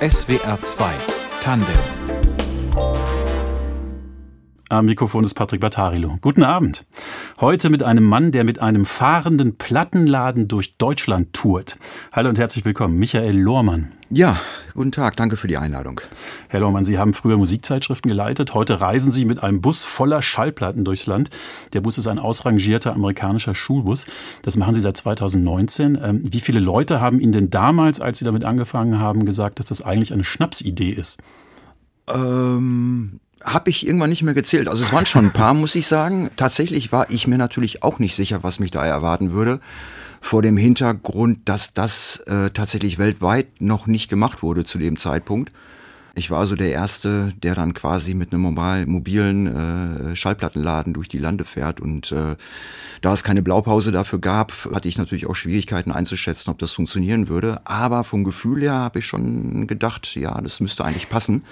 SWR 2 Tandem am Mikrofon ist Patrick Battarilo. Guten Abend. Heute mit einem Mann, der mit einem fahrenden Plattenladen durch Deutschland tourt. Hallo und herzlich willkommen, Michael Lohrmann. Ja, guten Tag, danke für die Einladung. Herr Lohrmann, Sie haben früher Musikzeitschriften geleitet. Heute reisen Sie mit einem Bus voller Schallplatten durchs Land. Der Bus ist ein ausrangierter amerikanischer Schulbus. Das machen Sie seit 2019. Ähm, wie viele Leute haben Ihnen denn damals, als Sie damit angefangen haben, gesagt, dass das eigentlich eine Schnapsidee ist? Ähm, habe ich irgendwann nicht mehr gezählt. Also es waren schon ein paar, muss ich sagen. Tatsächlich war ich mir natürlich auch nicht sicher, was mich da erwarten würde. Vor dem Hintergrund, dass das äh, tatsächlich weltweit noch nicht gemacht wurde zu dem Zeitpunkt. Ich war also der Erste, der dann quasi mit einem mobilen äh, Schallplattenladen durch die Lande fährt. Und äh, da es keine Blaupause dafür gab, hatte ich natürlich auch Schwierigkeiten einzuschätzen, ob das funktionieren würde. Aber vom Gefühl her habe ich schon gedacht, ja, das müsste eigentlich passen.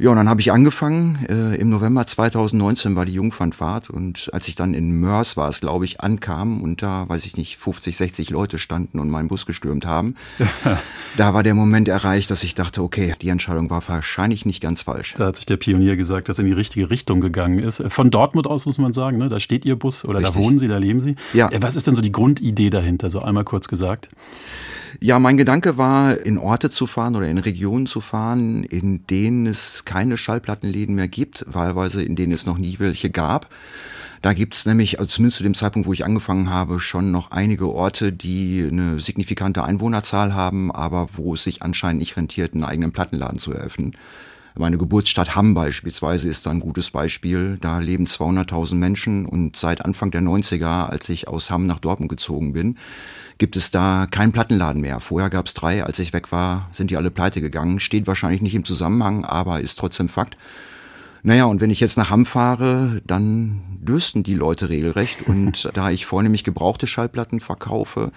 Ja, und dann habe ich angefangen. Äh, Im November 2019 war die Jungfernfahrt und als ich dann in Mörs war es, glaube ich, ankam und da, weiß ich nicht, 50, 60 Leute standen und meinen Bus gestürmt haben, da war der Moment erreicht, dass ich dachte, okay, die Entscheidung war wahrscheinlich nicht ganz falsch. Da hat sich der Pionier gesagt, dass er in die richtige Richtung gegangen ist. Von Dortmund aus muss man sagen, ne? da steht Ihr Bus oder Richtig. da wohnen Sie, da leben Sie. Ja. Äh, was ist denn so die Grundidee dahinter, so einmal kurz gesagt? Ja, mein Gedanke war, in Orte zu fahren oder in Regionen zu fahren, in denen es keine Schallplattenläden mehr gibt, wahlweise in denen es noch nie welche gab. Da gibt's nämlich, also zumindest zu dem Zeitpunkt, wo ich angefangen habe, schon noch einige Orte, die eine signifikante Einwohnerzahl haben, aber wo es sich anscheinend nicht rentiert, einen eigenen Plattenladen zu eröffnen. Meine Geburtsstadt Hamm beispielsweise ist da ein gutes Beispiel. Da leben 200.000 Menschen und seit Anfang der 90er, als ich aus Hamm nach Dortmund gezogen bin, gibt es da keinen Plattenladen mehr. Vorher gab es drei, als ich weg war, sind die alle pleite gegangen. Steht wahrscheinlich nicht im Zusammenhang, aber ist trotzdem Fakt. Naja, und wenn ich jetzt nach Hamm fahre, dann dürsten die Leute regelrecht. Und da ich vornehmlich gebrauchte Schallplatten verkaufe,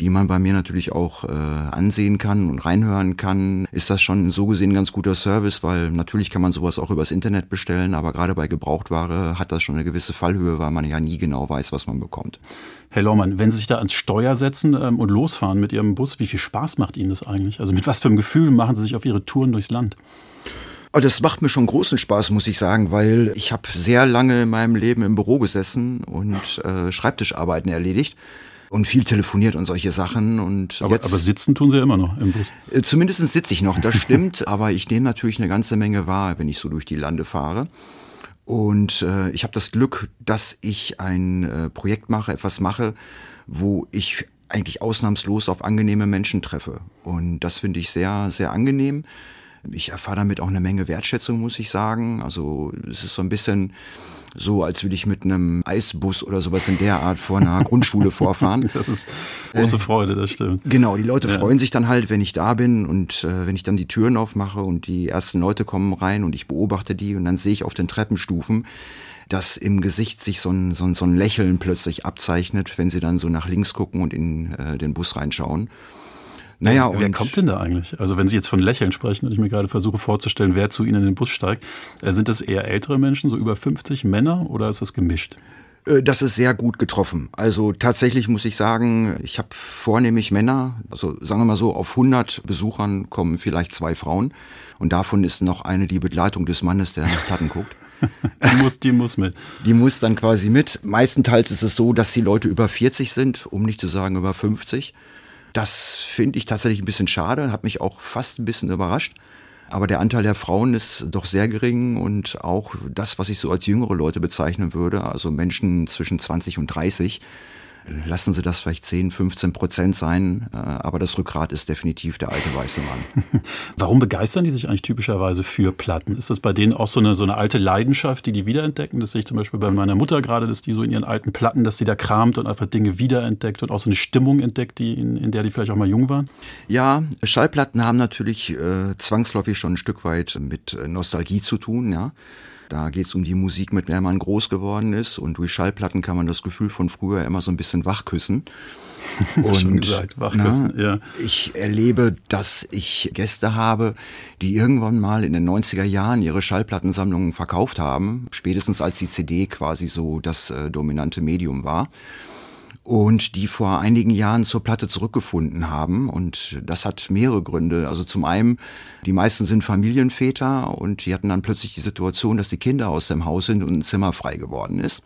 die man bei mir natürlich auch äh, ansehen kann und reinhören kann, ist das schon so gesehen ein ganz guter Service, weil natürlich kann man sowas auch übers Internet bestellen, aber gerade bei Gebrauchtware hat das schon eine gewisse Fallhöhe, weil man ja nie genau weiß, was man bekommt. Herr Lohmann, wenn Sie sich da ans Steuer setzen ähm, und losfahren mit Ihrem Bus, wie viel Spaß macht Ihnen das eigentlich? Also mit was für einem Gefühl machen Sie sich auf Ihre Touren durchs Land? Aber das macht mir schon großen Spaß, muss ich sagen, weil ich habe sehr lange in meinem Leben im Büro gesessen und äh, Schreibtischarbeiten erledigt und viel telefoniert und solche Sachen. Und aber, jetzt, aber sitzen tun Sie ja immer noch im Bus. Äh, zumindest sitze ich noch, das stimmt. aber ich nehme natürlich eine ganze Menge wahr, wenn ich so durch die Lande fahre. Und äh, ich habe das Glück, dass ich ein äh, Projekt mache, etwas mache, wo ich eigentlich ausnahmslos auf angenehme Menschen treffe. Und das finde ich sehr, sehr angenehm. Ich erfahre damit auch eine Menge Wertschätzung, muss ich sagen. Also es ist so ein bisschen so, als würde ich mit einem Eisbus oder sowas in der Art vor einer Grundschule vorfahren. Das ist große Freude, das stimmt. Genau, die Leute ja. freuen sich dann halt, wenn ich da bin und äh, wenn ich dann die Türen aufmache und die ersten Leute kommen rein und ich beobachte die und dann sehe ich auf den Treppenstufen, dass im Gesicht sich so ein, so ein, so ein Lächeln plötzlich abzeichnet, wenn sie dann so nach links gucken und in äh, den Bus reinschauen. Naja, wer kommt denn da eigentlich? Also wenn Sie jetzt von Lächeln sprechen und ich mir gerade versuche vorzustellen, wer zu Ihnen in den Bus steigt, äh, sind das eher ältere Menschen, so über 50 Männer oder ist das gemischt? Äh, das ist sehr gut getroffen. Also tatsächlich muss ich sagen, ich habe vornehmlich Männer, also sagen wir mal so, auf 100 Besuchern kommen vielleicht zwei Frauen und davon ist noch eine die Begleitung des Mannes, der nach Platten guckt. die, muss, die muss mit. Die muss dann quasi mit. Meistenteils ist es so, dass die Leute über 40 sind, um nicht zu sagen über 50. Das finde ich tatsächlich ein bisschen schade, hat mich auch fast ein bisschen überrascht. Aber der Anteil der Frauen ist doch sehr gering und auch das, was ich so als jüngere Leute bezeichnen würde, also Menschen zwischen 20 und 30, lassen Sie das vielleicht 10, 15 Prozent sein, äh, aber das Rückgrat ist definitiv der alte weiße Mann. Warum begeistern die sich eigentlich typischerweise für Platten? Ist das bei denen auch so eine, so eine alte Leidenschaft, die die wiederentdecken? Das sehe ich zum Beispiel bei meiner Mutter gerade, dass die so in ihren alten Platten, dass die da kramt und einfach Dinge wiederentdeckt und auch so eine Stimmung entdeckt, die in, in der die vielleicht auch mal jung waren? Ja, Schallplatten haben natürlich äh, zwangsläufig schon ein Stück weit mit äh, Nostalgie zu tun, ja. Da geht es um die Musik, mit der man groß geworden ist. Und durch Schallplatten kann man das Gefühl von früher immer so ein bisschen wachküssen. Und gesagt, wachküssen, na, ja. ich erlebe, dass ich Gäste habe, die irgendwann mal in den 90er Jahren ihre Schallplattensammlungen verkauft haben, spätestens als die CD quasi so das äh, dominante Medium war. Und die vor einigen Jahren zur Platte zurückgefunden haben. Und das hat mehrere Gründe. Also zum einen, die meisten sind Familienväter und die hatten dann plötzlich die Situation, dass die Kinder aus dem Haus sind und ein Zimmer frei geworden ist.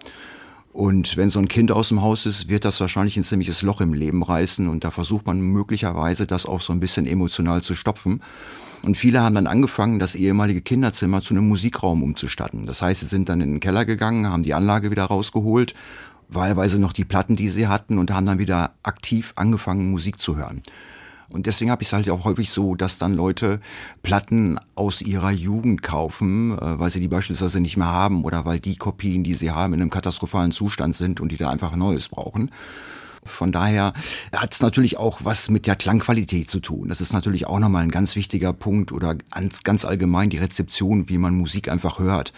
Und wenn so ein Kind aus dem Haus ist, wird das wahrscheinlich ein ziemliches Loch im Leben reißen und da versucht man möglicherweise das auch so ein bisschen emotional zu stopfen. Und viele haben dann angefangen, das ehemalige Kinderzimmer zu einem Musikraum umzustatten. Das heißt, sie sind dann in den Keller gegangen, haben die Anlage wieder rausgeholt wahlweise noch die Platten, die sie hatten und haben dann wieder aktiv angefangen, Musik zu hören. Und deswegen habe ich es halt auch häufig so, dass dann Leute Platten aus ihrer Jugend kaufen, äh, weil sie die beispielsweise nicht mehr haben oder weil die Kopien, die sie haben, in einem katastrophalen Zustand sind und die da einfach Neues brauchen. Von daher hat es natürlich auch was mit der Klangqualität zu tun. Das ist natürlich auch nochmal ein ganz wichtiger Punkt oder ganz allgemein die Rezeption, wie man Musik einfach hört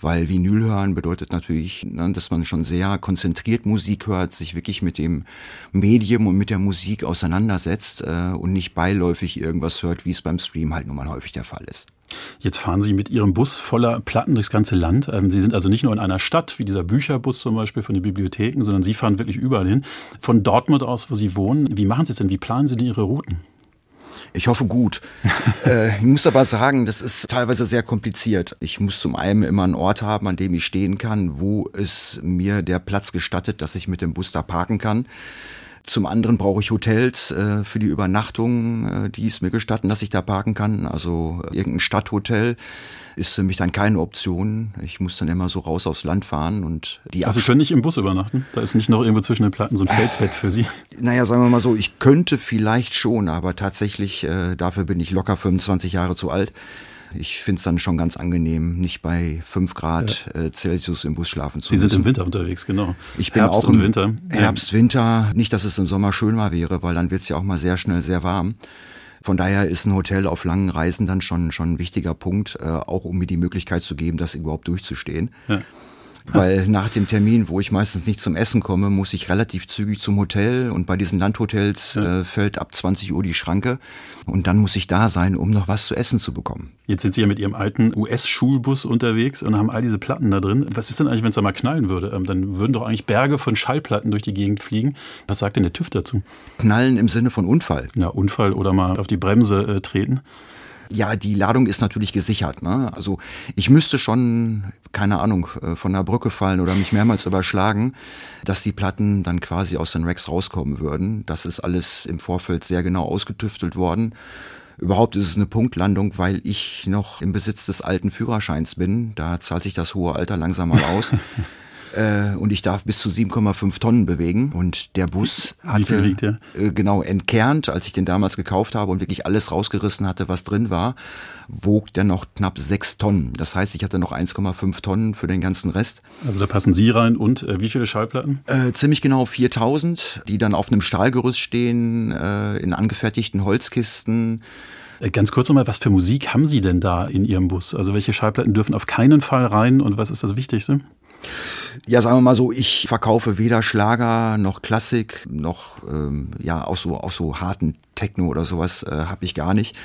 weil Vinyl hören bedeutet natürlich, ne, dass man schon sehr konzentriert Musik hört, sich wirklich mit dem Medium und mit der Musik auseinandersetzt äh, und nicht beiläufig irgendwas hört, wie es beim Stream halt nun mal häufig der Fall ist. Jetzt fahren Sie mit Ihrem Bus voller Platten durchs ganze Land. Ähm, Sie sind also nicht nur in einer Stadt, wie dieser Bücherbus zum Beispiel von den Bibliotheken, sondern Sie fahren wirklich überall hin. Von Dortmund aus, wo Sie wohnen, wie machen Sie es denn? Wie planen Sie denn Ihre Routen? Ich hoffe gut. äh, ich muss aber sagen, das ist teilweise sehr kompliziert. Ich muss zum einen immer einen Ort haben, an dem ich stehen kann, wo es mir der Platz gestattet, dass ich mit dem Bus da parken kann. Zum anderen brauche ich Hotels äh, für die Übernachtung, äh, die es mir gestatten, dass ich da parken kann. Also äh, irgendein Stadthotel ist für mich dann keine Option. Ich muss dann immer so raus aufs Land fahren und die Also können nicht im Bus übernachten? Da ist nicht noch irgendwo zwischen den Platten so ein Feldbett für Sie? Naja, sagen wir mal so, ich könnte vielleicht schon, aber tatsächlich, äh, dafür bin ich locker 25 Jahre zu alt. Ich finde es dann schon ganz angenehm, nicht bei 5 Grad ja. äh, Celsius im Bus schlafen zu Sie müssen. Sie sind im Winter unterwegs, genau. Ich bin Herbst auch im Winter. Herbst, Winter. Nicht, dass es im Sommer schön mal wäre, weil dann wird es ja auch mal sehr schnell sehr warm. Von daher ist ein Hotel auf langen Reisen dann schon, schon ein wichtiger Punkt, äh, auch um mir die Möglichkeit zu geben, das überhaupt durchzustehen. Ja weil nach dem Termin, wo ich meistens nicht zum Essen komme, muss ich relativ zügig zum Hotel und bei diesen Landhotels ja. äh, fällt ab 20 Uhr die Schranke und dann muss ich da sein, um noch was zu essen zu bekommen. Jetzt sind Sie ja mit Ihrem alten US-Schulbus unterwegs und haben all diese Platten da drin. Was ist denn eigentlich, wenn es da mal knallen würde? Ähm, dann würden doch eigentlich Berge von Schallplatten durch die Gegend fliegen. Was sagt denn der TÜV dazu? Knallen im Sinne von Unfall. Ja, Unfall oder mal auf die Bremse äh, treten. Ja, die Ladung ist natürlich gesichert. Ne? Also ich müsste schon, keine Ahnung, äh, von der Brücke fallen oder mich mehrmals überschlagen, dass die Platten dann quasi aus den Racks rauskommen würden. Das ist alles im Vorfeld sehr genau ausgetüftelt worden. Überhaupt ist es eine Punktlandung, weil ich noch im Besitz des alten Führerscheins bin. Da zahlt sich das hohe Alter langsam mal aus. äh, und ich darf bis zu 7,5 Tonnen bewegen. Und der Bus hatte liegt, ja? äh, genau entkernt, als ich den damals gekauft habe und wirklich alles rausgerissen hatte, was drin war, wog der noch knapp 6 Tonnen. Das heißt, ich hatte noch 1,5 Tonnen für den ganzen Rest. Also da passen Sie rein und äh, wie viele Schallplatten? Äh, ziemlich genau 4000, die dann auf einem Stahlgerüst stehen, äh, in angefertigten Holzkisten. Äh, ganz kurz nochmal, was für Musik haben Sie denn da in Ihrem Bus? Also welche Schallplatten dürfen auf keinen Fall rein und was ist das Wichtigste? Ja, sagen wir mal so, ich verkaufe weder Schlager noch Klassik noch ähm, ja auch so auch so harten Techno oder sowas äh, habe ich gar nicht.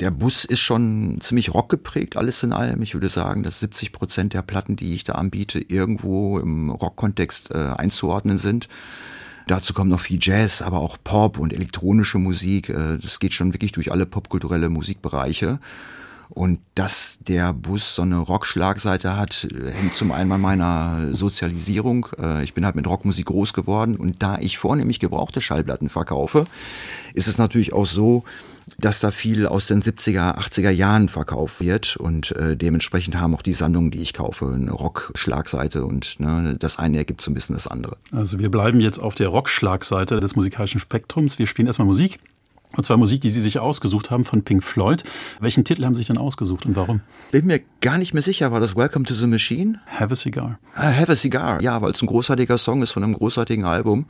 Der Bus ist schon ziemlich rockgeprägt, alles in allem. Ich würde sagen, dass 70 Prozent der Platten, die ich da anbiete, irgendwo im Rockkontext äh, einzuordnen sind. Dazu kommt noch viel Jazz, aber auch Pop und elektronische Musik. Äh, das geht schon wirklich durch alle popkulturelle Musikbereiche. Und dass der Bus so eine Rockschlagseite hat, hängt zum einen an meiner Sozialisierung. Äh, ich bin halt mit Rockmusik groß geworden und da ich vornehmlich gebrauchte Schallplatten verkaufe, ist es natürlich auch so, dass da viel aus den 70er, 80er Jahren verkauft wird und äh, dementsprechend haben auch die Sammlungen, die ich kaufe, eine Rockschlagseite und ne, das eine ergibt so ein bisschen das andere. Also wir bleiben jetzt auf der Rockschlagseite des musikalischen Spektrums. Wir spielen erstmal Musik. Und zwar Musik, die Sie sich ausgesucht haben von Pink Floyd. Welchen Titel haben Sie sich denn ausgesucht und warum? Bin mir gar nicht mehr sicher. War das Welcome to the Machine? Have a Cigar. Ah, Have a Cigar. Ja, weil es ein großartiger Song ist von einem großartigen Album.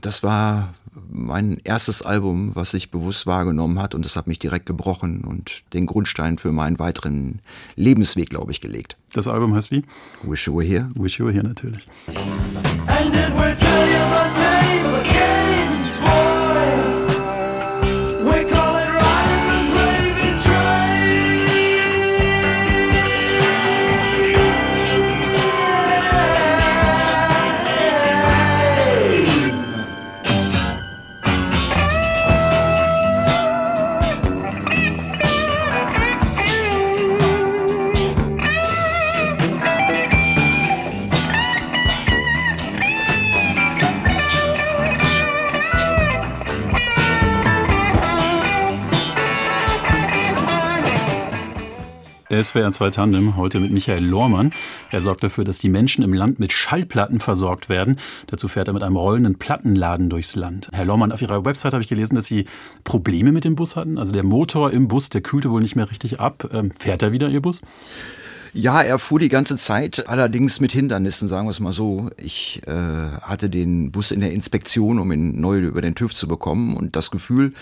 Das war mein erstes Album, was sich bewusst wahrgenommen hat und das hat mich direkt gebrochen und den Grundstein für meinen weiteren Lebensweg, glaube ich, gelegt. Das Album heißt wie? Wish You Were Here. Wish You Were Here natürlich. And it will tell you SWR 2 Tandem, heute mit Michael Lohrmann. Er sorgt dafür, dass die Menschen im Land mit Schallplatten versorgt werden. Dazu fährt er mit einem rollenden Plattenladen durchs Land. Herr Lohrmann, auf Ihrer Website habe ich gelesen, dass Sie Probleme mit dem Bus hatten. Also der Motor im Bus, der kühlte wohl nicht mehr richtig ab. Ähm, fährt er wieder Ihr Bus? Ja, er fuhr die ganze Zeit, allerdings mit Hindernissen, sagen wir es mal so. Ich äh, hatte den Bus in der Inspektion, um ihn neu über den TÜV zu bekommen und das Gefühl,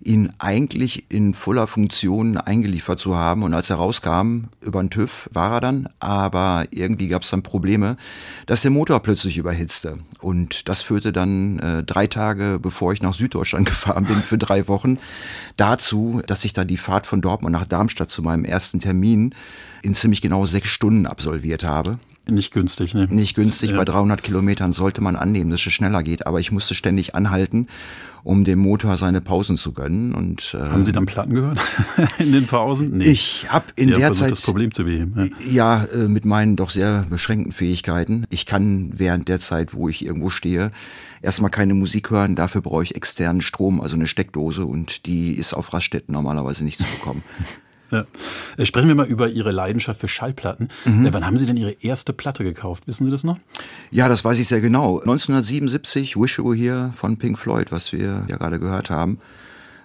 ihn eigentlich in voller Funktion eingeliefert zu haben. Und als er rauskam, über den TÜV war er dann, aber irgendwie gab es dann Probleme, dass der Motor plötzlich überhitzte. Und das führte dann äh, drei Tage, bevor ich nach Süddeutschland gefahren bin, für drei Wochen, dazu, dass ich dann die Fahrt von Dortmund nach Darmstadt zu meinem ersten Termin in ziemlich genau sechs Stunden absolviert habe. Nicht günstig, ne? Nicht günstig. Ja. Bei 300 Kilometern sollte man annehmen, dass es schneller geht. Aber ich musste ständig anhalten, um dem Motor seine Pausen zu gönnen. Und äh, haben Sie dann Platten gehört in den Pausen? Nee. Ich habe in Sie der Zeit das Problem zu beheben. Ja, ja äh, mit meinen doch sehr beschränkten Fähigkeiten. Ich kann während der Zeit, wo ich irgendwo stehe, erstmal keine Musik hören. Dafür brauche ich externen Strom, also eine Steckdose, und die ist auf Raststätten normalerweise nicht zu bekommen. Ja. Äh, sprechen wir mal über Ihre Leidenschaft für Schallplatten. Mhm. Äh, wann haben Sie denn Ihre erste Platte gekauft? Wissen Sie das noch? Ja, das weiß ich sehr genau. 1977, Wish You Were Here von Pink Floyd, was wir ja gerade gehört haben.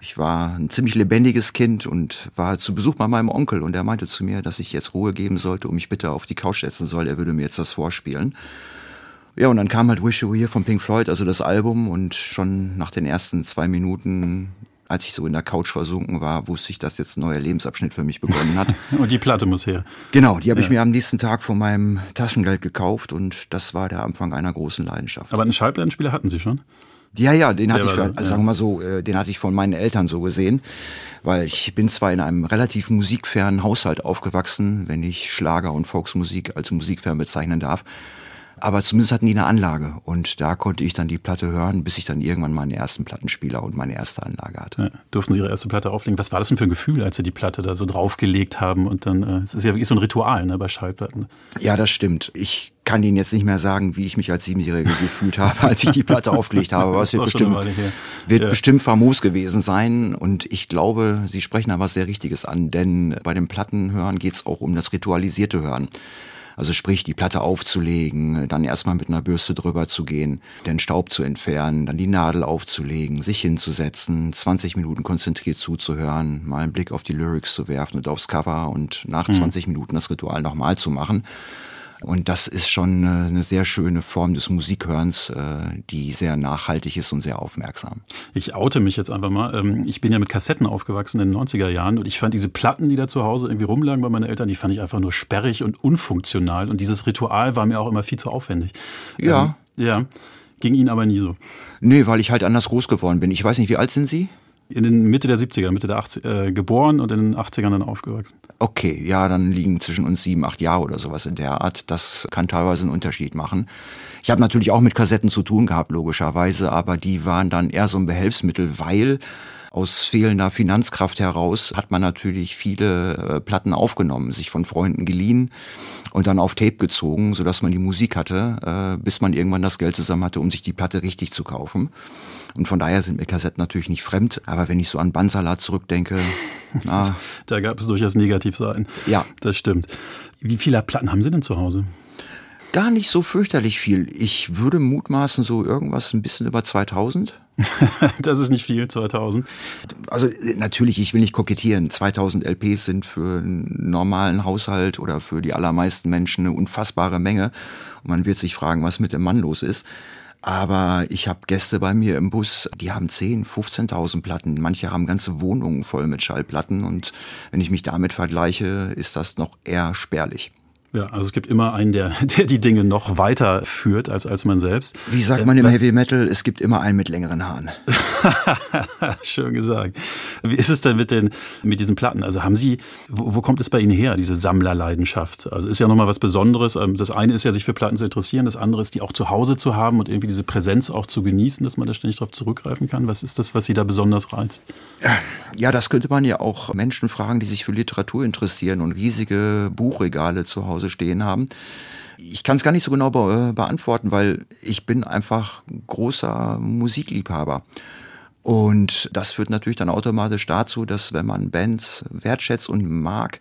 Ich war ein ziemlich lebendiges Kind und war zu Besuch bei meinem Onkel und er meinte zu mir, dass ich jetzt Ruhe geben sollte und mich bitte auf die Couch setzen soll. Er würde mir jetzt das vorspielen. Ja, und dann kam halt Wish You Were Here von Pink Floyd, also das Album und schon nach den ersten zwei Minuten als ich so in der Couch versunken war, wusste ich, dass jetzt ein neuer Lebensabschnitt für mich begonnen hat. und die Platte muss her. Genau, die habe ja. ich mir am nächsten Tag von meinem Taschengeld gekauft und das war der Anfang einer großen Leidenschaft. Aber einen Schallplattenspieler hatten Sie schon? Ja, ja, den hatte ich, sagen wir mal so, äh, den hatte ich von meinen Eltern so gesehen, weil ich bin zwar in einem relativ musikfernen Haushalt aufgewachsen, wenn ich Schlager und Volksmusik als musikfern bezeichnen darf, aber zumindest hatten die eine Anlage und da konnte ich dann die Platte hören, bis ich dann irgendwann meinen ersten Plattenspieler und meine erste Anlage hatte. Ja, durften Sie Ihre erste Platte auflegen? Was war das denn für ein Gefühl, als Sie die Platte da so draufgelegt haben und dann, äh, es ist ja wirklich so ein Ritual ne, bei Schallplatten. Ja, das stimmt. Ich kann Ihnen jetzt nicht mehr sagen, wie ich mich als Siebenjähriger gefühlt habe, als ich die Platte aufgelegt habe, aber es wird, bestimmt, wird ja. bestimmt famos gewesen sein und ich glaube, Sie sprechen da was sehr Richtiges an, denn bei dem Plattenhören geht es auch um das ritualisierte Hören. Also sprich, die Platte aufzulegen, dann erstmal mit einer Bürste drüber zu gehen, den Staub zu entfernen, dann die Nadel aufzulegen, sich hinzusetzen, 20 Minuten konzentriert zuzuhören, mal einen Blick auf die Lyrics zu werfen und aufs Cover und nach 20 mhm. Minuten das Ritual nochmal zu machen. Und das ist schon eine sehr schöne Form des Musikhörens, äh, die sehr nachhaltig ist und sehr aufmerksam. Ich oute mich jetzt einfach mal. Ähm, ich bin ja mit Kassetten aufgewachsen in den 90er Jahren und ich fand diese Platten, die da zu Hause irgendwie rumlagen bei meinen Eltern, die fand ich einfach nur sperrig und unfunktional. Und dieses Ritual war mir auch immer viel zu aufwendig. Ja. Ähm, ja. Ging Ihnen aber nie so. Nee, weil ich halt anders groß geworden bin. Ich weiß nicht, wie alt sind Sie? In den Mitte der 70er, Mitte der 80 äh, geboren und in den 80ern dann aufgewachsen. Okay, ja, dann liegen zwischen uns sieben, acht Jahre oder sowas in der Art. Das kann teilweise einen Unterschied machen. Ich habe natürlich auch mit Kassetten zu tun gehabt, logischerweise, aber die waren dann eher so ein Behelfsmittel, weil aus fehlender Finanzkraft heraus hat man natürlich viele äh, Platten aufgenommen, sich von Freunden geliehen und dann auf Tape gezogen, sodass man die Musik hatte, äh, bis man irgendwann das Geld zusammen hatte, um sich die Platte richtig zu kaufen. Und von daher sind mir Kassetten natürlich nicht fremd. Aber wenn ich so an Bandsalat zurückdenke, na, da gab es durchaus Negativseiten. Ja. Das stimmt. Wie viele Platten haben Sie denn zu Hause? Gar nicht so fürchterlich viel. Ich würde mutmaßen so irgendwas ein bisschen über 2000. das ist nicht viel, 2000. Also natürlich, ich will nicht kokettieren. 2000 LPs sind für einen normalen Haushalt oder für die allermeisten Menschen eine unfassbare Menge. Und man wird sich fragen, was mit dem Mann los ist. Aber ich habe Gäste bei mir im Bus, die haben 10, 15.000 Platten. Manche haben ganze Wohnungen voll mit Schallplatten. Und wenn ich mich damit vergleiche, ist das noch eher spärlich. Ja, also es gibt immer einen, der, der die Dinge noch weiter führt als, als man selbst. Wie sagt man im Heavy Metal, es gibt immer einen mit längeren Haaren. Schön gesagt. Wie ist es denn mit den, mit diesen Platten? Also haben Sie, wo, wo kommt es bei Ihnen her, diese Sammlerleidenschaft? Also ist ja nochmal was Besonderes. Ähm, das eine ist ja, sich für Platten zu interessieren. Das andere ist, die auch zu Hause zu haben und irgendwie diese Präsenz auch zu genießen, dass man da ständig darauf zurückgreifen kann. Was ist das, was Sie da besonders reizt? Ja, das könnte man ja auch Menschen fragen, die sich für Literatur interessieren und riesige Buchregale zu Hause Hause stehen haben. Ich kann es gar nicht so genau be äh, beantworten, weil ich bin einfach großer Musikliebhaber. Und das führt natürlich dann automatisch dazu, dass wenn man Bands wertschätzt und mag,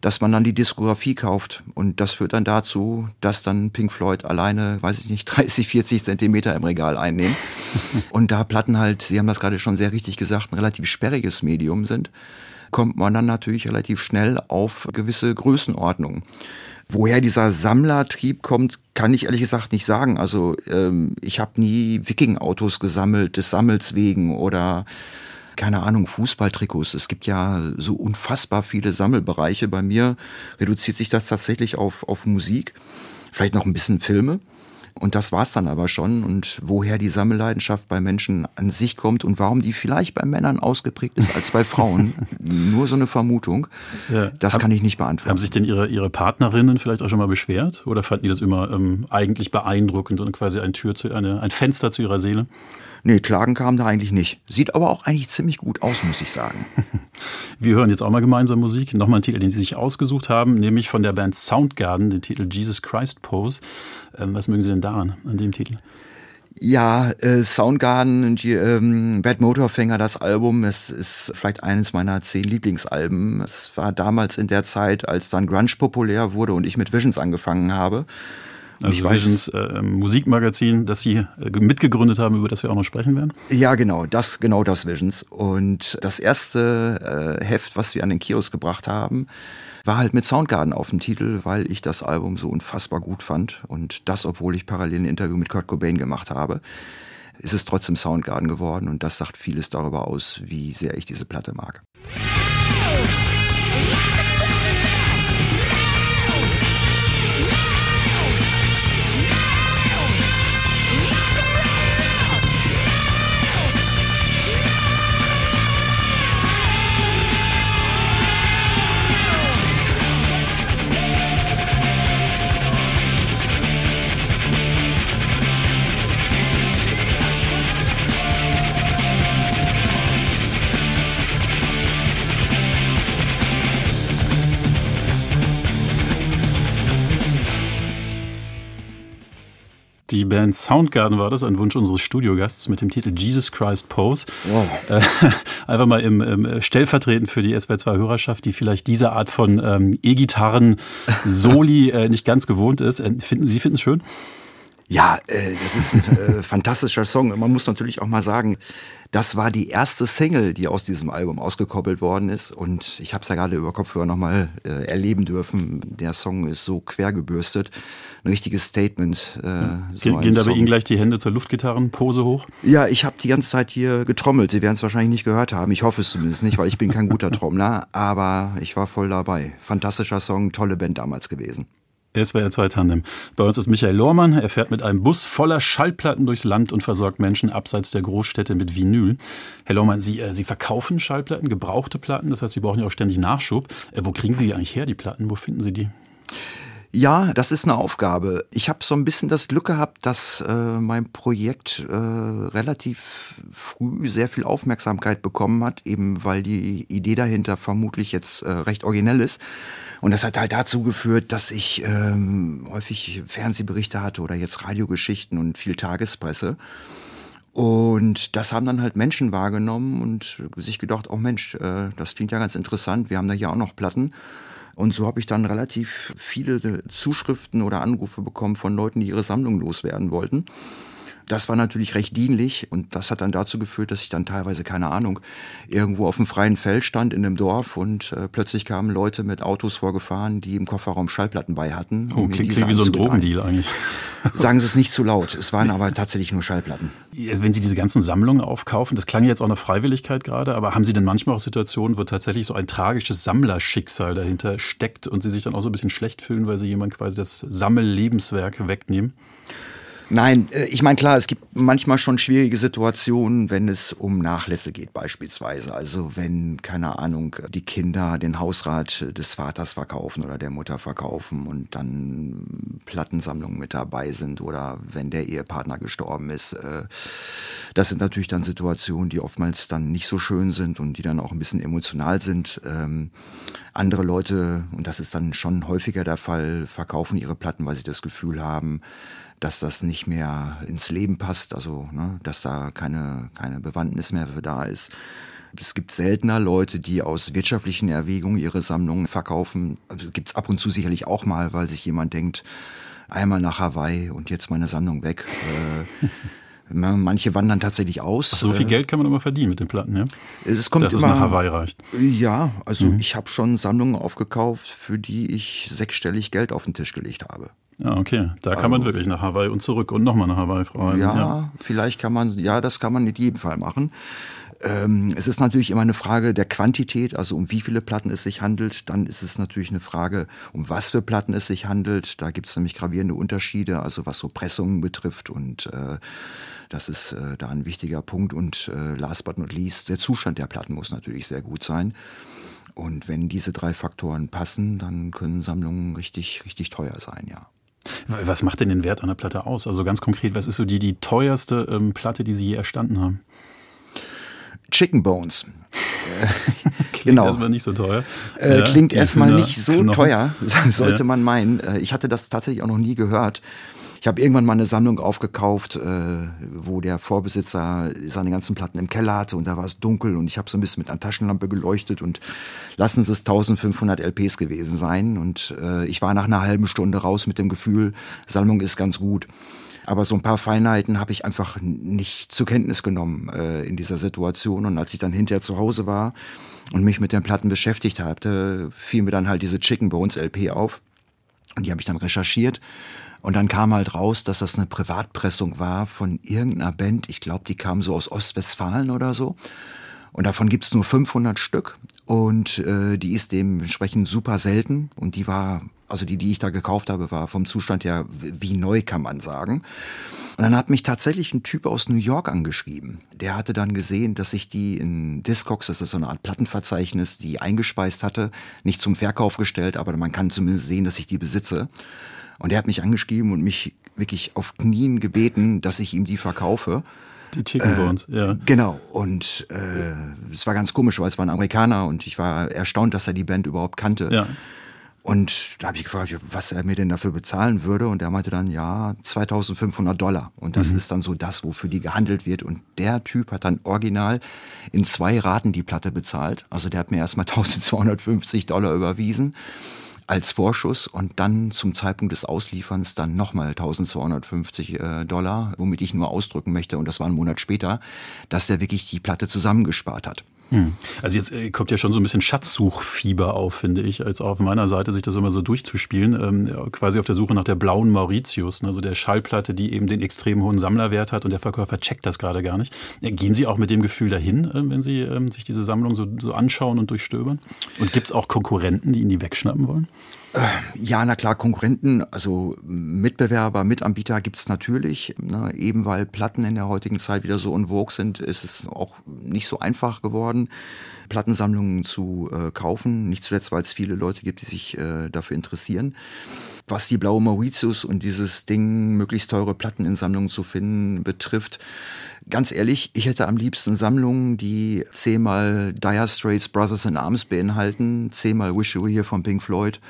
dass man dann die Diskografie kauft. Und das führt dann dazu, dass dann Pink Floyd alleine, weiß ich nicht, 30, 40 Zentimeter im Regal einnehmen. und da Platten halt, Sie haben das gerade schon sehr richtig gesagt, ein relativ sperriges Medium sind, kommt man dann natürlich relativ schnell auf gewisse Größenordnungen. Woher dieser Sammlertrieb kommt, kann ich ehrlich gesagt nicht sagen. Also ähm, ich habe nie Viking-Autos gesammelt, des Sammels wegen oder keine Ahnung, Fußballtrikots. Es gibt ja so unfassbar viele Sammelbereiche. Bei mir reduziert sich das tatsächlich auf, auf Musik, vielleicht noch ein bisschen Filme. Und das war's dann aber schon. Und woher die Sammelleidenschaft bei Menschen an sich kommt und warum die vielleicht bei Männern ausgeprägt ist als bei Frauen, nur so eine Vermutung, ja. das haben, kann ich nicht beantworten. Haben sich denn ihre, ihre Partnerinnen vielleicht auch schon mal beschwert? Oder fanden die das immer ähm, eigentlich beeindruckend und quasi ein, Tür zu, eine, ein Fenster zu ihrer Seele? Nee, Klagen kam da eigentlich nicht. Sieht aber auch eigentlich ziemlich gut aus, muss ich sagen. Wir hören jetzt auch mal gemeinsam Musik. Nochmal einen Titel, den Sie sich ausgesucht haben, nämlich von der Band Soundgarden, den Titel Jesus Christ Pose. Ähm, was mögen Sie denn daran, an dem Titel? Ja, äh, Soundgarden, die, ähm, Bad Motorfinger, das Album, es ist vielleicht eines meiner zehn Lieblingsalben. Es war damals in der Zeit, als dann Grunge populär wurde und ich mit Visions angefangen habe. Also ich Visions äh, Musikmagazin, das Sie äh, mitgegründet haben, über das wir auch noch sprechen werden. Ja, genau, das genau das Visions. Und das erste äh, Heft, was wir an den Kiosk gebracht haben, war halt mit Soundgarden auf dem Titel, weil ich das Album so unfassbar gut fand. Und das, obwohl ich parallel ein Interview mit Kurt Cobain gemacht habe, ist es trotzdem Soundgarden geworden. Und das sagt vieles darüber aus, wie sehr ich diese Platte mag. Band Soundgarden war das, ein Wunsch unseres Studiogasts mit dem Titel Jesus Christ Pose. Wow. Äh, einfach mal im, im stellvertretend für die SWR2-Hörerschaft, die vielleicht diese Art von ähm, E-Gitarren Soli äh, nicht ganz gewohnt ist. Äh, finden Sie finden es schön? Ja, äh, das ist ein äh, fantastischer Song. Man muss natürlich auch mal sagen, das war die erste Single, die aus diesem Album ausgekoppelt worden ist. Und ich habe es ja gerade über Kopfhörer nochmal äh, erleben dürfen. Der Song ist so quergebürstet. Ein richtiges Statement. Äh, so Gehen da bei Ihnen gleich die Hände zur Luftgitarrenpose hoch? Ja, ich habe die ganze Zeit hier getrommelt. Sie werden es wahrscheinlich nicht gehört haben. Ich hoffe es zumindest nicht, weil ich bin kein guter Trommler. Aber ich war voll dabei. Fantastischer Song, tolle Band damals gewesen. SWR 2 Tandem. Bei uns ist Michael Lohrmann. Er fährt mit einem Bus voller Schallplatten durchs Land und versorgt Menschen abseits der Großstädte mit Vinyl. Herr Lohrmann, Sie, äh, Sie verkaufen Schallplatten, gebrauchte Platten. Das heißt, Sie brauchen ja auch ständig Nachschub. Äh, wo kriegen Sie die eigentlich her, die Platten? Wo finden Sie die? Ja, das ist eine Aufgabe. Ich habe so ein bisschen das Glück gehabt, dass äh, mein Projekt äh, relativ früh sehr viel Aufmerksamkeit bekommen hat, eben weil die Idee dahinter vermutlich jetzt äh, recht originell ist. Und das hat halt dazu geführt, dass ich ähm, häufig Fernsehberichte hatte oder jetzt Radiogeschichten und viel Tagespresse. Und das haben dann halt Menschen wahrgenommen und sich gedacht, oh Mensch, äh, das klingt ja ganz interessant, wir haben da hier auch noch Platten. Und so habe ich dann relativ viele Zuschriften oder Anrufe bekommen von Leuten, die ihre Sammlung loswerden wollten. Das war natürlich recht dienlich und das hat dann dazu geführt, dass ich dann teilweise, keine Ahnung, irgendwo auf dem freien Feld stand in einem Dorf und äh, plötzlich kamen Leute mit Autos vorgefahren, die im Kofferraum Schallplatten bei hatten. Oh, klingt, klingt wie so ein Drogendeal eigentlich. Sagen Sie es nicht zu laut. Es waren aber tatsächlich nur Schallplatten. Wenn Sie diese ganzen Sammlungen aufkaufen, das klang jetzt auch eine Freiwilligkeit gerade, aber haben Sie denn manchmal auch Situationen, wo tatsächlich so ein tragisches Sammlerschicksal dahinter steckt und Sie sich dann auch so ein bisschen schlecht fühlen, weil Sie jemand quasi das Sammellebenswerk wegnehmen? Nein, äh, ich meine klar, es gibt manchmal schon schwierige Situationen, wenn es um Nachlässe geht beispielsweise. Also wenn, keine Ahnung, die Kinder den Hausrat des Vaters verkaufen oder der Mutter verkaufen und dann Plattensammlungen mit dabei sind oder wenn der Ehepartner gestorben ist. Äh, das sind natürlich dann Situationen, die oftmals dann nicht so schön sind und die dann auch ein bisschen emotional sind. Ähm, andere Leute, und das ist dann schon häufiger der Fall, verkaufen ihre Platten, weil sie das Gefühl haben, dass das nicht mehr ins Leben passt, also ne, dass da keine, keine Bewandtnis mehr da ist. Es gibt seltener Leute, die aus wirtschaftlichen Erwägungen ihre Sammlungen verkaufen. Also gibt es ab und zu sicherlich auch mal, weil sich jemand denkt, einmal nach Hawaii und jetzt meine Sammlung weg. Äh, Manche wandern tatsächlich aus. Ach, so viel äh, Geld kann man immer verdienen mit den Platten, ja? Es kommt Dass immer, es nach Hawaii reicht. Ja, also mhm. ich habe schon Sammlungen aufgekauft, für die ich sechsstellig Geld auf den Tisch gelegt habe. Ja, okay. Da kann man also wirklich nach Hawaii und zurück und nochmal nach Hawaii fragen. Ja, ja, vielleicht kann man, ja, das kann man in jedem Fall machen. Ähm, es ist natürlich immer eine Frage der Quantität, also um wie viele Platten es sich handelt. Dann ist es natürlich eine Frage, um was für Platten es sich handelt. Da gibt es nämlich gravierende Unterschiede, also was so Pressungen betrifft und äh, das ist äh, da ein wichtiger Punkt. Und äh, last but not least, der Zustand der Platten muss natürlich sehr gut sein. Und wenn diese drei Faktoren passen, dann können Sammlungen richtig, richtig teuer sein, ja. Was macht denn den Wert einer Platte aus? Also ganz konkret, was ist so die, die teuerste ähm, Platte, die Sie je erstanden haben? Chicken Bones. klingt genau. erstmal nicht so teuer. Äh, ja, klingt erstmal nicht so Knochen. teuer, sollte ja. man meinen. Äh, ich hatte das tatsächlich auch noch nie gehört. Ich habe irgendwann mal eine Sammlung aufgekauft, äh, wo der Vorbesitzer seine ganzen Platten im Keller hatte und da war es dunkel und ich habe so ein bisschen mit einer Taschenlampe geleuchtet und lassen es 1500 LPs gewesen sein und äh, ich war nach einer halben Stunde raus mit dem Gefühl, Sammlung ist ganz gut. Aber so ein paar Feinheiten habe ich einfach nicht zur Kenntnis genommen äh, in dieser Situation. Und als ich dann hinterher zu Hause war und mich mit den Platten beschäftigt hatte, fiel mir dann halt diese Chicken Bones LP auf. Und die habe ich dann recherchiert. Und dann kam halt raus, dass das eine Privatpressung war von irgendeiner Band. Ich glaube, die kam so aus Ostwestfalen oder so. Und davon gibt's nur 500 Stück. Und äh, die ist dementsprechend super selten. Und die war also die, die ich da gekauft habe, war vom Zustand ja wie neu, kann man sagen. Und dann hat mich tatsächlich ein Typ aus New York angeschrieben. Der hatte dann gesehen, dass ich die in Discogs, das ist so eine Art Plattenverzeichnis, die eingespeist hatte, nicht zum Verkauf gestellt, aber man kann zumindest sehen, dass ich die besitze. Und er hat mich angeschrieben und mich wirklich auf Knien gebeten, dass ich ihm die verkaufe. Die Chicken Bones, äh, ja. Genau. Und äh, es war ganz komisch, weil es war ein Amerikaner und ich war erstaunt, dass er die Band überhaupt kannte. Ja. Und da habe ich gefragt, was er mir denn dafür bezahlen würde. Und er meinte dann, ja, 2500 Dollar. Und das mhm. ist dann so das, wofür die gehandelt wird. Und der Typ hat dann original in zwei Raten die Platte bezahlt. Also der hat mir erstmal 1250 Dollar überwiesen als Vorschuss und dann zum Zeitpunkt des Auslieferns dann nochmal 1250 äh, Dollar, womit ich nur ausdrücken möchte, und das war ein Monat später, dass er wirklich die Platte zusammengespart hat. Hm. Also jetzt äh, kommt ja schon so ein bisschen Schatzsuchfieber auf, finde ich, als auf meiner Seite sich das immer so durchzuspielen, ähm, quasi auf der Suche nach der blauen Mauritius, also der Schallplatte, die eben den extrem hohen Sammlerwert hat und der Verkäufer checkt das gerade gar nicht. Äh, gehen Sie auch mit dem Gefühl dahin, äh, wenn Sie ähm, sich diese Sammlung so, so anschauen und durchstöbern? Und gibt es auch Konkurrenten, die Ihnen die wegschnappen wollen? Ja, na klar, Konkurrenten, also Mitbewerber, Mitanbieter gibt's natürlich. Ne? Eben weil Platten in der heutigen Zeit wieder so unvogue sind, ist es auch nicht so einfach geworden, Plattensammlungen zu äh, kaufen. Nicht zuletzt, weil es viele Leute gibt, die sich äh, dafür interessieren. Was die blaue Mauritius und dieses Ding, möglichst teure Platten in Sammlungen zu finden, betrifft, ganz ehrlich, ich hätte am liebsten Sammlungen, die zehnmal Dire Straits Brothers in Arms beinhalten, zehnmal Wish You Were Here von Pink Floyd,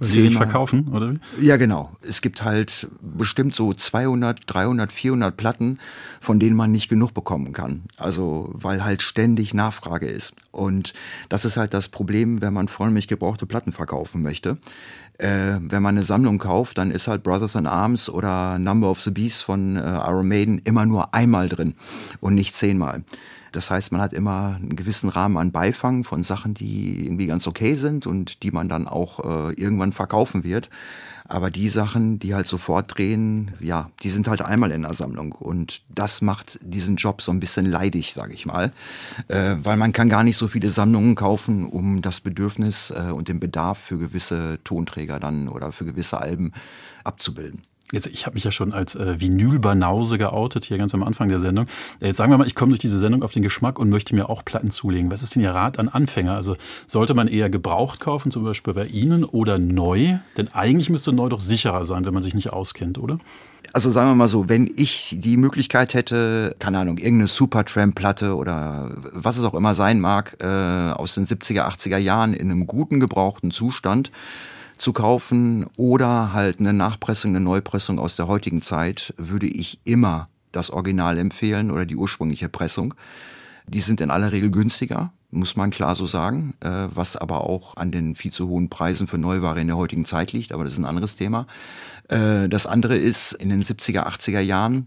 die nicht verkaufen, oder wie? Ja, genau. Es gibt halt bestimmt so 200, 300, 400 Platten, von denen man nicht genug bekommen kann. Also, weil halt ständig Nachfrage ist. Und das ist halt das Problem, wenn man vollmilch gebrauchte Platten verkaufen möchte. Äh, wenn man eine Sammlung kauft, dann ist halt Brothers in Arms oder Number of the Beast von äh, Iron Maiden immer nur einmal drin und nicht zehnmal. Das heißt, man hat immer einen gewissen Rahmen an Beifang von Sachen, die irgendwie ganz okay sind und die man dann auch äh, irgendwann verkaufen wird. Aber die Sachen, die halt sofort drehen, ja, die sind halt einmal in der Sammlung. Und das macht diesen Job so ein bisschen leidig, sage ich mal. Äh, weil man kann gar nicht so viele Sammlungen kaufen, um das Bedürfnis äh, und den Bedarf für gewisse Tonträger dann oder für gewisse Alben abzubilden. Jetzt, ich habe mich ja schon als äh, Vinylbanause geoutet, hier ganz am Anfang der Sendung. Äh, jetzt sagen wir mal, ich komme durch diese Sendung auf den Geschmack und möchte mir auch Platten zulegen. Was ist denn Ihr Rat an Anfänger? Also sollte man eher gebraucht kaufen, zum Beispiel bei Ihnen, oder neu? Denn eigentlich müsste neu doch sicherer sein, wenn man sich nicht auskennt, oder? Also sagen wir mal so, wenn ich die Möglichkeit hätte, keine Ahnung, irgendeine Supertramp-Platte oder was es auch immer sein mag, äh, aus den 70er, 80er Jahren in einem guten gebrauchten Zustand, zu kaufen oder halt eine Nachpressung, eine Neupressung aus der heutigen Zeit, würde ich immer das Original empfehlen oder die ursprüngliche Pressung. Die sind in aller Regel günstiger, muss man klar so sagen, äh, was aber auch an den viel zu hohen Preisen für Neuware in der heutigen Zeit liegt, aber das ist ein anderes Thema. Äh, das andere ist, in den 70er, 80er Jahren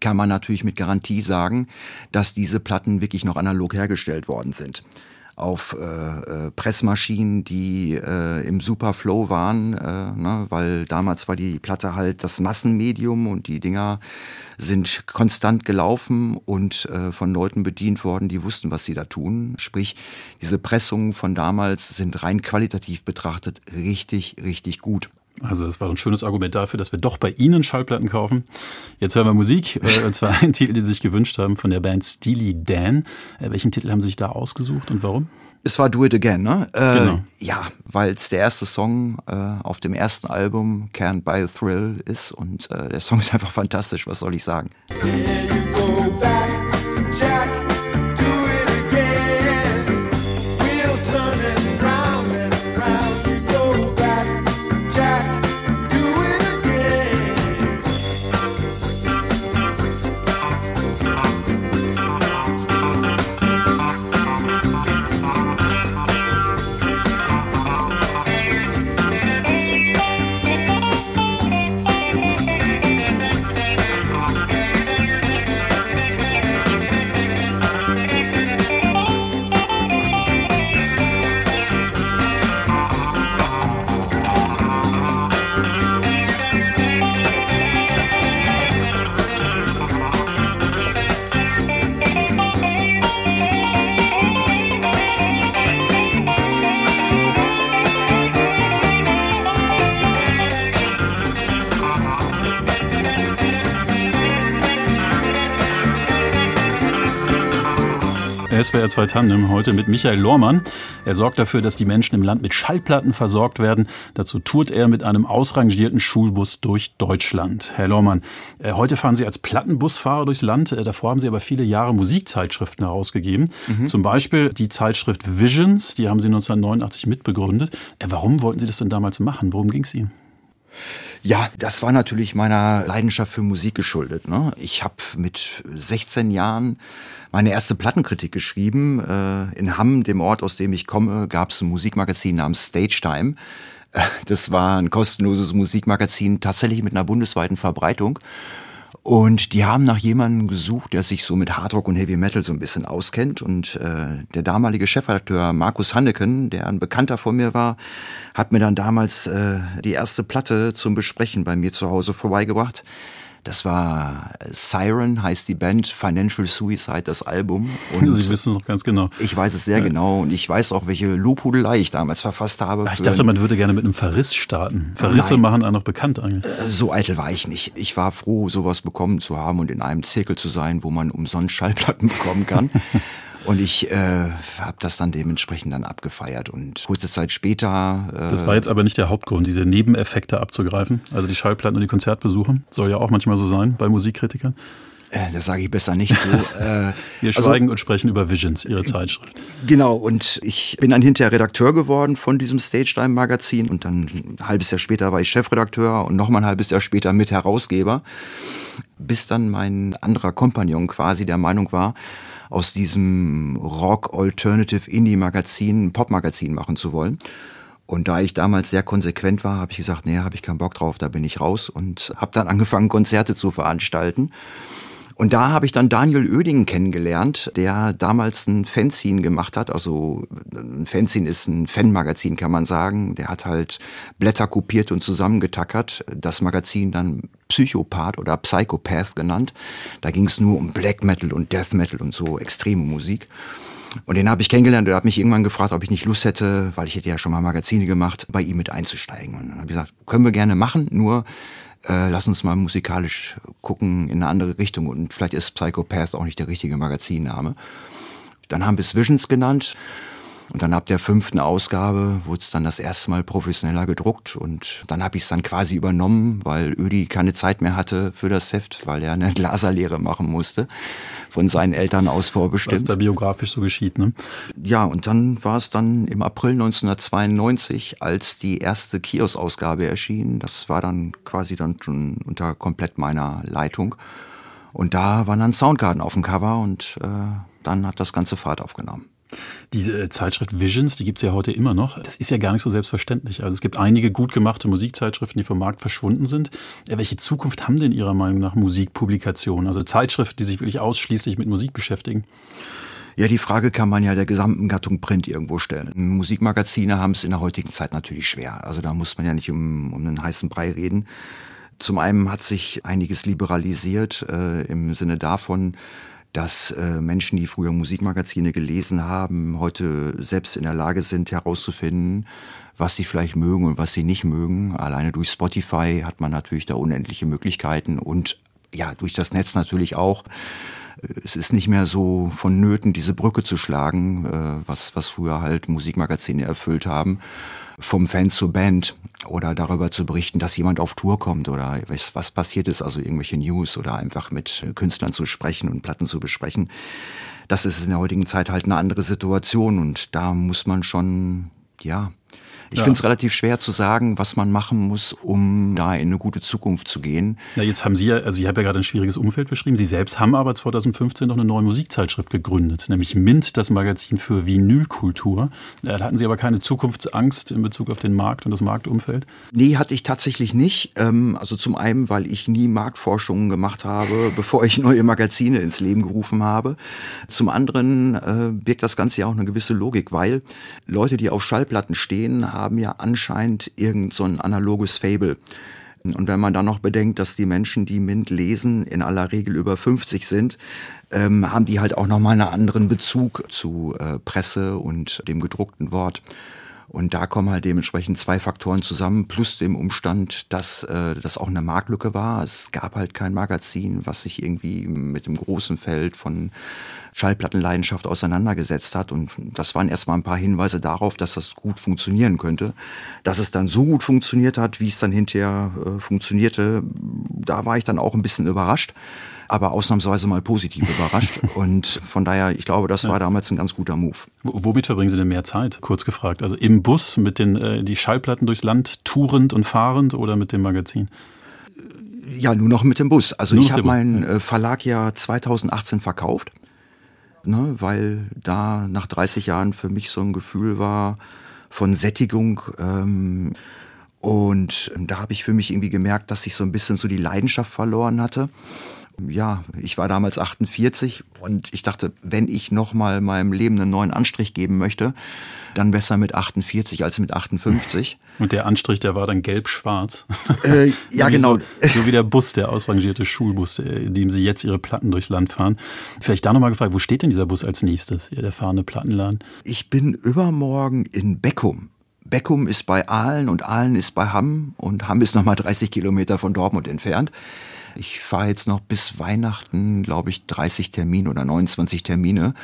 kann man natürlich mit Garantie sagen, dass diese Platten wirklich noch analog hergestellt worden sind auf äh, äh, Pressmaschinen, die äh, im Superflow waren, äh, ne, weil damals war die Platte halt das Massenmedium und die Dinger sind konstant gelaufen und äh, von Leuten bedient worden, die wussten, was sie da tun. Sprich, diese Pressungen von damals sind rein qualitativ betrachtet richtig, richtig gut. Also das war ein schönes Argument dafür, dass wir doch bei Ihnen Schallplatten kaufen. Jetzt hören wir Musik, äh, und zwar einen Titel, den Sie sich gewünscht haben von der Band Steely Dan. Äh, welchen Titel haben Sie sich da ausgesucht und warum? Es war Do It Again, ne? Äh, genau. Ja, weil es der erste Song äh, auf dem ersten Album Can't Buy a Thrill ist und äh, der Song ist einfach fantastisch, was soll ich sagen? Yeah, SWR 2 Tandem heute mit Michael Lormann. Er sorgt dafür, dass die Menschen im Land mit Schallplatten versorgt werden. Dazu tourt er mit einem ausrangierten Schulbus durch Deutschland. Herr Lormann, äh, heute fahren Sie als Plattenbusfahrer durchs Land. Äh, davor haben Sie aber viele Jahre Musikzeitschriften herausgegeben. Mhm. Zum Beispiel die Zeitschrift Visions, die haben Sie 1989 mitbegründet. Äh, warum wollten Sie das denn damals machen? Worum ging es Ihnen? Ja, das war natürlich meiner Leidenschaft für Musik geschuldet. Ne? Ich habe mit 16 Jahren meine erste Plattenkritik geschrieben. Äh, in Hamm, dem Ort, aus dem ich komme, gab es ein Musikmagazin namens Stage Time. Äh, das war ein kostenloses Musikmagazin, tatsächlich mit einer bundesweiten Verbreitung. Und die haben nach jemandem gesucht, der sich so mit Hardrock und Heavy Metal so ein bisschen auskennt. Und äh, der damalige Chefredakteur Markus Hanneken, der ein Bekannter von mir war, hat mir dann damals äh, die erste Platte zum Besprechen bei mir zu Hause vorbeigebracht. Das war Siren, heißt die Band, Financial Suicide, das Album. Und Sie wissen es noch ganz genau. Ich weiß es sehr ja. genau und ich weiß auch, welche Lobhudelei ich damals verfasst habe. Ich dachte, man würde gerne mit einem Verriss starten. Verrisse Nein. machen einen noch bekannt eigentlich. Äh, so eitel war ich nicht. Ich war froh, sowas bekommen zu haben und in einem Zirkel zu sein, wo man umsonst Schallplatten bekommen kann. Und ich äh, habe das dann dementsprechend dann abgefeiert. Und kurze Zeit später. Äh, das war jetzt aber nicht der Hauptgrund, diese Nebeneffekte abzugreifen. Also die Schallplatten und die Konzertbesuche. Soll ja auch manchmal so sein bei Musikkritikern. Äh, das sage ich besser nicht so. Äh, Wir also schweigen und sprechen über Visions, Ihre Zeitschrift. Genau, und ich bin dann hinterher Redakteur geworden von diesem Stage Time Magazin und dann ein halbes Jahr später war ich Chefredakteur und nochmal ein halbes Jahr später mit Herausgeber, bis dann mein anderer Kompagnon quasi der Meinung war, aus diesem Rock Alternative Indie Magazin Popmagazin machen zu wollen. Und da ich damals sehr konsequent war, habe ich gesagt, nee, habe ich keinen Bock drauf, da bin ich raus und habe dann angefangen Konzerte zu veranstalten. Und da habe ich dann Daniel Oeding kennengelernt, der damals ein Fanzine gemacht hat. Also ein Fanzine ist ein Fanmagazin, kann man sagen. Der hat halt Blätter kopiert und zusammengetackert. Das Magazin dann Psychopath oder Psychopath genannt. Da ging es nur um Black Metal und Death Metal und so extreme Musik. Und den habe ich kennengelernt und er hat mich irgendwann gefragt, ob ich nicht Lust hätte, weil ich hätte ja schon mal Magazine gemacht, bei ihm mit einzusteigen. Und dann habe ich gesagt, können wir gerne machen, nur äh, lass uns mal musikalisch gucken in eine andere Richtung und vielleicht ist Psychopath auch nicht der richtige Magazinname. Dann haben wir es Visions genannt. Und dann ab der fünften Ausgabe wurde es dann das erste Mal professioneller gedruckt und dann habe ich es dann quasi übernommen, weil Ödi keine Zeit mehr hatte für das Heft, weil er eine Glaserlehre machen musste von seinen Eltern aus vorbestimmt. Was da biografisch so geschieht, ne? Ja, und dann war es dann im April 1992, als die erste Kiosk-Ausgabe erschien. Das war dann quasi dann schon unter komplett meiner Leitung. Und da waren dann Soundgarden auf dem Cover und äh, dann hat das ganze Fahrt aufgenommen. Diese äh, Zeitschrift Visions, die gibt es ja heute immer noch. Das ist ja gar nicht so selbstverständlich. Also es gibt einige gut gemachte Musikzeitschriften, die vom Markt verschwunden sind. Welche Zukunft haben denn Ihrer Meinung nach Musikpublikationen? Also Zeitschriften, die sich wirklich ausschließlich mit Musik beschäftigen? Ja, die Frage kann man ja der gesamten Gattung Print irgendwo stellen. Musikmagazine haben es in der heutigen Zeit natürlich schwer. Also da muss man ja nicht um, um einen heißen Brei reden. Zum einen hat sich einiges liberalisiert äh, im Sinne davon, dass äh, Menschen, die früher Musikmagazine gelesen haben, heute selbst in der Lage sind herauszufinden, was sie vielleicht mögen und was sie nicht mögen. Alleine durch Spotify hat man natürlich da unendliche Möglichkeiten und ja, durch das Netz natürlich auch. Es ist nicht mehr so vonnöten, diese Brücke zu schlagen, äh, was, was früher halt Musikmagazine erfüllt haben vom Fan zur Band oder darüber zu berichten, dass jemand auf Tour kommt oder was, was passiert ist, also irgendwelche News oder einfach mit Künstlern zu sprechen und Platten zu besprechen. Das ist in der heutigen Zeit halt eine andere Situation und da muss man schon, ja, ich ja. finde es relativ schwer zu sagen, was man machen muss, um da in eine gute Zukunft zu gehen. Na, jetzt haben Sie ja, also ich habe ja gerade ein schwieriges Umfeld beschrieben. Sie selbst haben aber 2015 noch eine neue Musikzeitschrift gegründet, nämlich Mint, das Magazin für Vinylkultur. Da hatten Sie aber keine Zukunftsangst in Bezug auf den Markt und das Marktumfeld? Nee, hatte ich tatsächlich nicht. Ähm, also zum einen, weil ich nie Marktforschungen gemacht habe, bevor ich neue Magazine ins Leben gerufen habe. Zum anderen äh, birgt das Ganze ja auch eine gewisse Logik, weil Leute, die auf Schallplatten stehen, haben ja anscheinend irgend so ein analoges Fable. Und wenn man dann noch bedenkt, dass die Menschen, die MINT lesen, in aller Regel über 50 sind, ähm, haben die halt auch nochmal einen anderen Bezug zu äh, Presse und dem gedruckten Wort. Und da kommen halt dementsprechend zwei Faktoren zusammen, plus dem Umstand, dass äh, das auch eine Marktlücke war. Es gab halt kein Magazin, was sich irgendwie mit dem großen Feld von Schallplattenleidenschaft auseinandergesetzt hat. Und das waren erstmal ein paar Hinweise darauf, dass das gut funktionieren könnte. Dass es dann so gut funktioniert hat, wie es dann hinterher äh, funktionierte, da war ich dann auch ein bisschen überrascht aber ausnahmsweise mal positiv überrascht. Und von daher, ich glaube, das war damals ein ganz guter Move. Womit verbringen Sie denn mehr Zeit? Kurz gefragt. Also im Bus mit den äh, die Schallplatten durchs Land tourend und fahrend oder mit dem Magazin? Ja, nur noch mit dem Bus. Also nur ich habe meinen äh, Verlag ja 2018 verkauft, ne, weil da nach 30 Jahren für mich so ein Gefühl war von Sättigung. Ähm, und da habe ich für mich irgendwie gemerkt, dass ich so ein bisschen so die Leidenschaft verloren hatte ja, ich war damals 48 und ich dachte, wenn ich noch mal meinem Leben einen neuen Anstrich geben möchte, dann besser mit 48 als mit 58. Und der Anstrich, der war dann gelb-schwarz. Äh, ja, genau. So, so, wie der Bus, der ausrangierte Schulbus, äh, in dem Sie jetzt Ihre Platten durchs Land fahren. Vielleicht da nochmal gefragt, wo steht denn dieser Bus als nächstes, der fahrende Plattenladen? Ich bin übermorgen in Beckum. Beckum ist bei Aalen und Aalen ist bei Hamm und Hamm ist nochmal 30 Kilometer von Dortmund entfernt. Ich fahre jetzt noch bis Weihnachten, glaube ich, 30 Termine oder 29 Termine.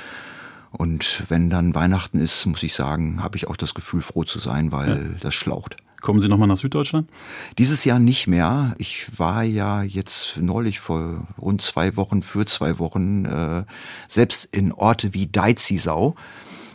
Und wenn dann Weihnachten ist, muss ich sagen, habe ich auch das Gefühl, froh zu sein, weil ja. das schlaucht. Kommen Sie nochmal nach Süddeutschland? Dieses Jahr nicht mehr. Ich war ja jetzt neulich vor rund zwei Wochen, für zwei Wochen, äh, selbst in Orte wie Deizisau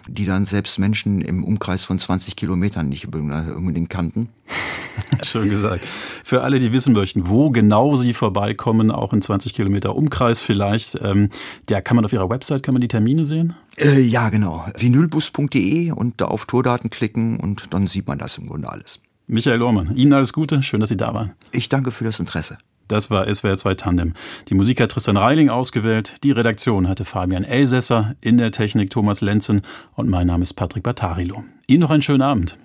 die dann selbst Menschen im Umkreis von 20 Kilometern nicht unbedingt kannten. Schön gesagt. Für alle, die wissen möchten, wo genau Sie vorbeikommen, auch in 20 Kilometer Umkreis vielleicht, ähm, ja, kann man auf Ihrer Website, kann man die Termine sehen? Äh, ja, genau. Vinylbus.de und da auf Tourdaten klicken und dann sieht man das im Grunde alles. Michael Lohmann, Ihnen alles Gute, schön, dass Sie da waren. Ich danke für das Interesse. Das war SWR 2 Tandem. Die Musik hat Tristan Reiling ausgewählt, die Redaktion hatte Fabian Elsässer, in der Technik Thomas Lenzen und mein Name ist Patrick Battarilo. Ihnen noch einen schönen Abend.